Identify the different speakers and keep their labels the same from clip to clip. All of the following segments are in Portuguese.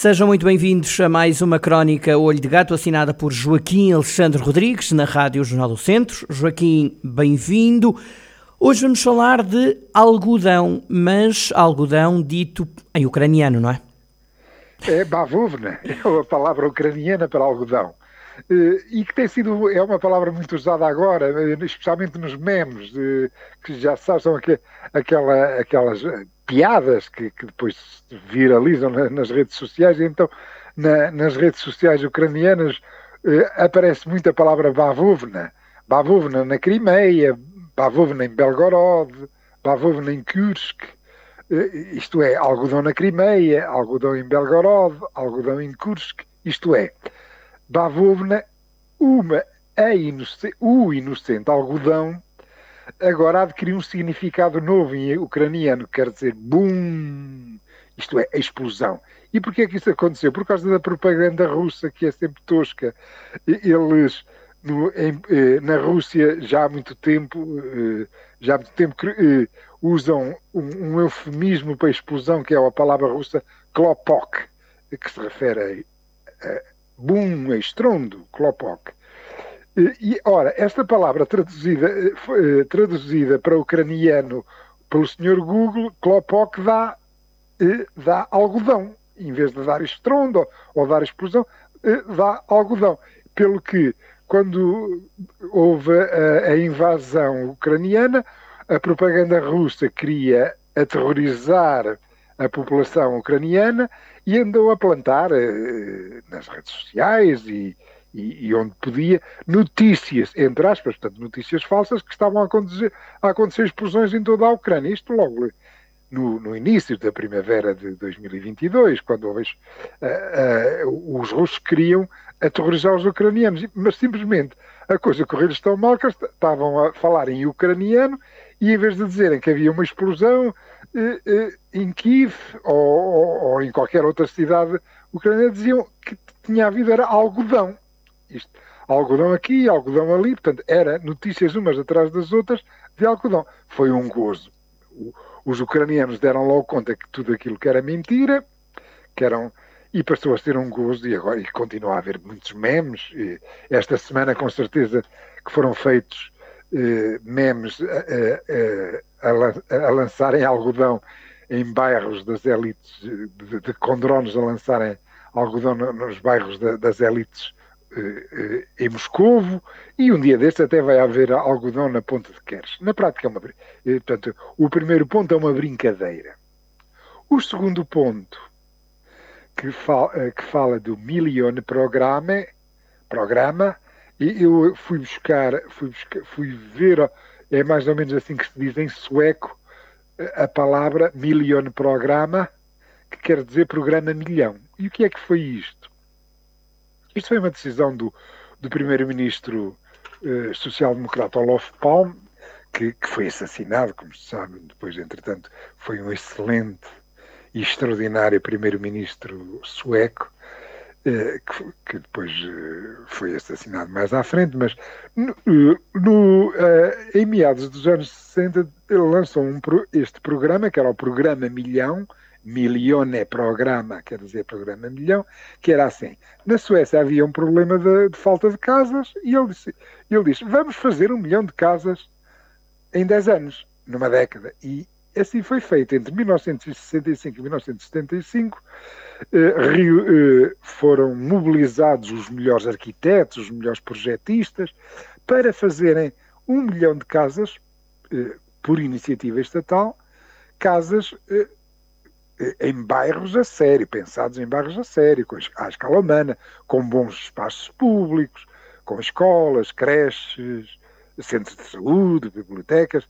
Speaker 1: Sejam muito bem-vindos a mais uma crónica Olho de Gato, assinada por Joaquim Alexandre Rodrigues, na Rádio Jornal do Centro. Joaquim, bem-vindo. Hoje vamos falar de algodão, mas algodão dito em ucraniano, não é?
Speaker 2: É bavuvna, é a palavra ucraniana para algodão. Eh, e que tem sido, é uma palavra muito usada agora, eh, especialmente nos memes, que já sabem, são aquela, aquelas piadas que, que depois viralizam nas redes sociais, então na, nas redes sociais ucranianas eh, aparece muito a palavra bavovna, bavovna na Crimeia, bavovna em Belgorod, bavovna em Kursk, eh, isto é, algodão na Crimeia, algodão em Belgorod, algodão em Kursk, isto é, bavovna, uma, a inocente, o inocente algodão agora adquiriu um significado novo em ucraniano, quer dizer boom, isto é, a explosão. E porquê é que isso aconteceu? Por causa da propaganda russa, que é sempre tosca. Eles, no, em, eh, na Rússia, já há muito tempo, eh, já há muito tempo eh, usam um, um, eufemismo para explosão, que é a palavra russa klopok, que se refere a, a boom, a estrondo, klopok. E, ora, esta palavra traduzida, eh, eh, traduzida para o ucraniano pelo senhor Google, Klopok dá, eh, dá algodão. Em vez de dar estrondo ou dar explosão, dá algodão. Pelo que, quando houve a, a invasão ucraniana, a propaganda russa queria aterrorizar a população ucraniana e andou a plantar nas redes sociais e, e, e, onde podia, notícias, entre aspas, portanto, notícias falsas que estavam a acontecer, a acontecer explosões em toda a Ucrânia. Isto logo no, no início da primavera de 2022, quando uh, uh, os russos queriam aterrorizar os ucranianos, mas simplesmente a coisa correu-lhes tão mal que estavam a falar em ucraniano e em vez de dizerem que havia uma explosão uh, em Kiev ou, ou, ou, em qualquer outra cidade ucraniana, diziam que tinha havido era algodão isto, algodão aqui, algodão ali, portanto, era notícias umas atrás das outras de algodão. Foi um gozo. os ucranianos deram logo conta que tudo aquilo que era mentira, que eram e passou a ser um gozo e agora e continua a haver muitos memes. E esta semana, com certeza, que foram feitos eh, memes eh, eh, a, a, lançarem algodão em bairros das elites, de, de, com drones a lançarem algodão nos bairros de, das elites eh, eh, em Moscovo e um dia destes até vai haver algodão na ponta de Queres. Na prática é uma eh, portanto, o primeiro ponto é uma brincadeira. O segundo ponto que fala, que fala do Million Programa, programa e eu fui buscar, fui buscar, fui ver, é mais ou menos assim que se diz em sueco, a palavra Million Programa, que quer dizer programa milhão. E o que é que foi isto? Isto foi uma decisão do, do primeiro-ministro eh, social-democrata Olof Palme, que, que, foi assassinado, como se sabe, depois, entretanto, foi um excelente e extraordinário primeiro-ministro sueco, eh, que, que, depois eh, foi assassinado mais à frente, mas no, no, em meados dos anos 60 ele lançou um, este programa, que era o Programa Milhão, Milione Programa, quer dizer Programa Milhão, que era assim. Na Suécia havia um problema de, de falta de casas e ele disse, ele disse, vamos fazer um milhão de casas em 10 anos, numa década. E assim foi feito. Entre 1965 e 1975 eh, eh, foram mobilizados os melhores arquitetos, os melhores projetistas, para fazerem um milhão de casas, eh, por iniciativa estatal, casas eh, em bairros a sério, pensados em bairros a sério, com, à escala humana, com bons espaços públicos, com escolas, creches, centros de saúde, bibliotecas,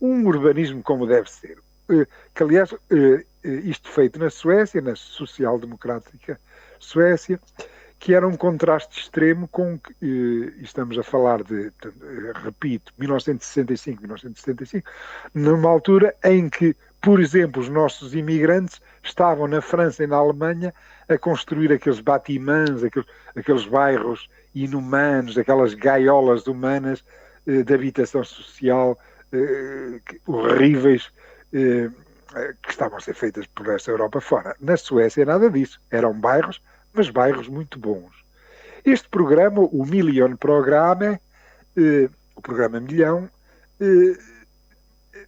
Speaker 2: um urbanismo como deve ser. Eh, que, aliás, eh, eh, isto feito na Suécia, na social-democrática Suécia, que era um contraste extremo com que estamos a falar de repito, 1965, 1975, numa altura em que, por exemplo, os nossos imigrantes estavam na França e na Alemanha a construir aqueles batimãs, aqueles, aqueles bairros inumanos, aquelas gaiolas humanas eh, de habitação social eh, horríveis eh, que estavam a ser feitas por esta Europa fora. Na Suécia nada disso. Eram bairros, mas bairros muito bons. Este programa, o Million Programme, o programa Milhão,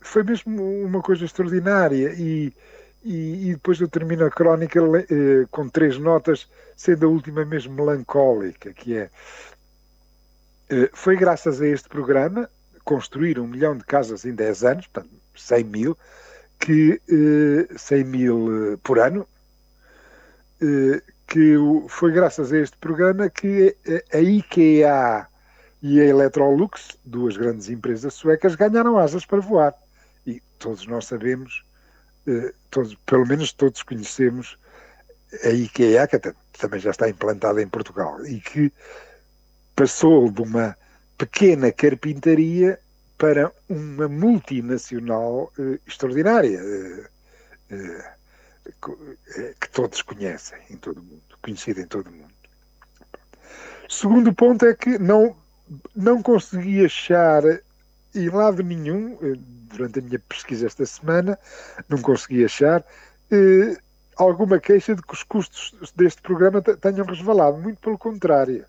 Speaker 2: foi mesmo uma coisa extraordinária e, e, e, depois eu termino a crónica eh, com três notas, sendo a última mesmo melancólica, que é eh, foi graças a este programa, construir um milhão de casas em 10 anos, portanto 100 mil, que eh, 100 mil eh, por ano, eh, que foi graças a este programa que a IKEA e a Electrolux, duas grandes empresas suecas, ganharam asas para voar. E todos nós sabemos eh, todos, pelo menos todos conhecemos a IKEA, que até, também já está implantada em Portugal, e que passou de uma pequena carpintaria para uma multinacional eh, extraordinária, eh, eh, eh, que todos conhecem em todo o mundo, conhecida em todo o mundo. Segundo ponto é que não, não consegui achar em lado nenhum, eh, durante a minha pesquisa esta semana, não consegui achar eh, alguma queixa de que os custos deste programa tenham resvalado. Muito pelo contrário.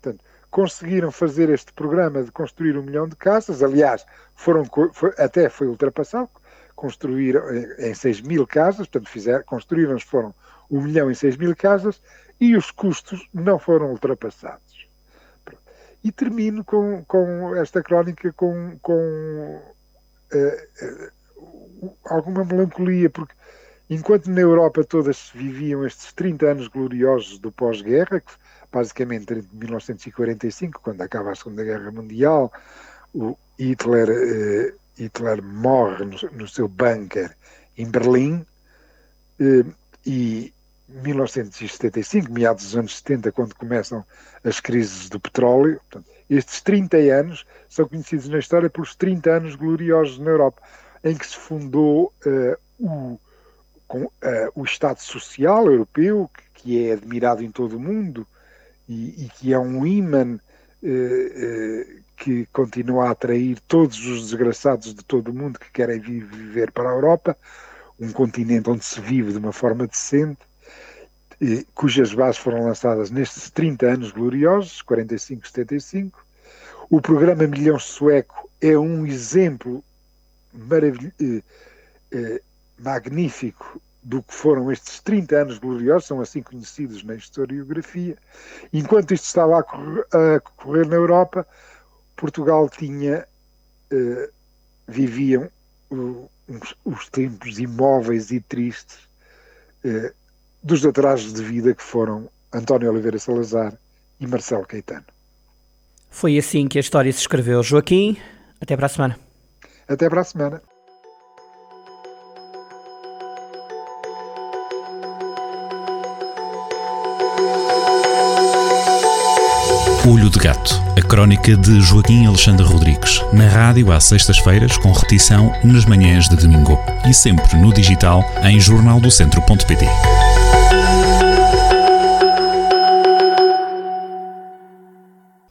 Speaker 2: Portanto, conseguiram fazer este programa de construir um milhão de casas. Aliás, foram, foi, até foi ultrapassado. Construíram em, em 6 mil casas, portanto, fizeram, construíram foram um milhão em 6 mil casas e os custos não foram ultrapassados. E termino com, com esta crónica com, com uh, uh, alguma melancolia, porque enquanto na Europa todas viviam estes 30 anos gloriosos do pós-guerra, que basicamente entre 1945, quando acaba a Segunda Guerra Mundial, o Hitler, uh, Hitler morre no, no, seu bunker em Berlim, e 1975, meados dos anos 70, quando começam as crises do petróleo. Portanto, estes 30 anos são conhecidos na história pelos 30 anos gloriosos na Europa, em que se fundou uh, o, com, uh, o Estado Social Europeu, que, que, é admirado em todo o mundo e, e que é um imã uh, que continua a atrair todos os desgraçados de todo o mundo que querem viver para a Europa, um continente onde se vive de uma forma decente cujas bases foram lançadas nestes 30 anos gloriosos, 45-75. O programa Milhão Sueco é um exemplo eh, eh, magnífico do que foram estes 30 anos gloriosos, são assim conhecidos na historiografia. Enquanto isto estava a correr, a correr na Europa, Portugal tinha, eh, viviam uh, os tempos imóveis e tristes eh, dos atrasos de vida que foram António Oliveira Salazar e Marcelo Caetano.
Speaker 1: Foi assim que a história se escreveu. Joaquim, até para a semana.
Speaker 2: Até para a semana.
Speaker 3: Olho de Gato, a crónica de Joaquim Alexandre Rodrigues, na rádio às sextas-feiras, com repetição nas manhãs de domingo e sempre no digital em jornaldocentro.pt.